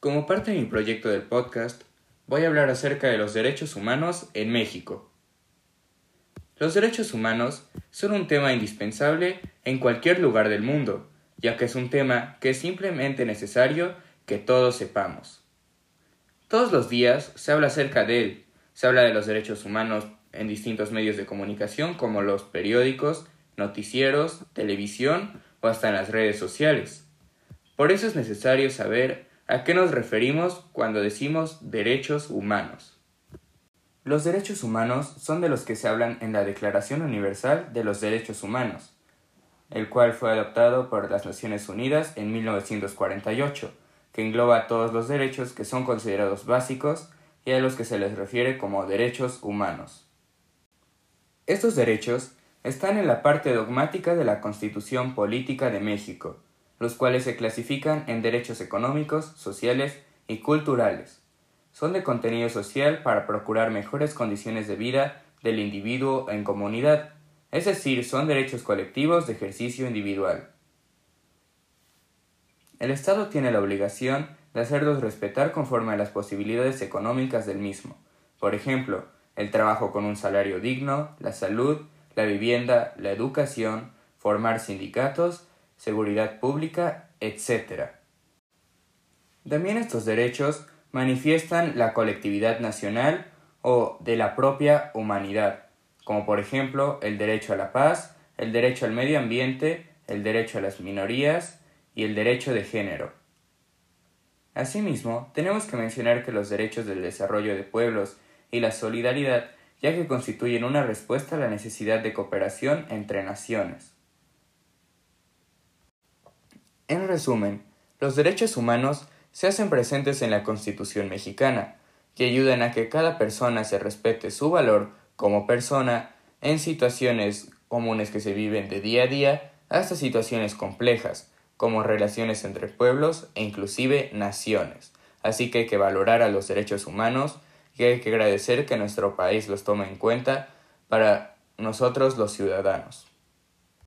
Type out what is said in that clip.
Como parte de mi proyecto del podcast, voy a hablar acerca de los derechos humanos en México. Los derechos humanos son un tema indispensable en cualquier lugar del mundo, ya que es un tema que es simplemente necesario que todos sepamos. Todos los días se habla acerca de él, se habla de los derechos humanos en distintos medios de comunicación como los periódicos, noticieros, televisión o hasta en las redes sociales. Por eso es necesario saber ¿A qué nos referimos cuando decimos derechos humanos? Los derechos humanos son de los que se hablan en la Declaración Universal de los Derechos Humanos, el cual fue adoptado por las Naciones Unidas en 1948, que engloba todos los derechos que son considerados básicos y a los que se les refiere como derechos humanos. Estos derechos están en la parte dogmática de la Constitución Política de México, los cuales se clasifican en derechos económicos, sociales y culturales. Son de contenido social para procurar mejores condiciones de vida del individuo en comunidad, es decir, son derechos colectivos de ejercicio individual. El Estado tiene la obligación de hacerlos respetar conforme a las posibilidades económicas del mismo, por ejemplo, el trabajo con un salario digno, la salud, la vivienda, la educación, formar sindicatos seguridad pública, etc. También estos derechos manifiestan la colectividad nacional o de la propia humanidad, como por ejemplo el derecho a la paz, el derecho al medio ambiente, el derecho a las minorías y el derecho de género. Asimismo, tenemos que mencionar que los derechos del desarrollo de pueblos y la solidaridad ya que constituyen una respuesta a la necesidad de cooperación entre naciones. En resumen, los derechos humanos se hacen presentes en la Constitución mexicana, que ayudan a que cada persona se respete su valor como persona en situaciones comunes que se viven de día a día hasta situaciones complejas, como relaciones entre pueblos e inclusive naciones. Así que hay que valorar a los derechos humanos y hay que agradecer que nuestro país los tome en cuenta para nosotros los ciudadanos.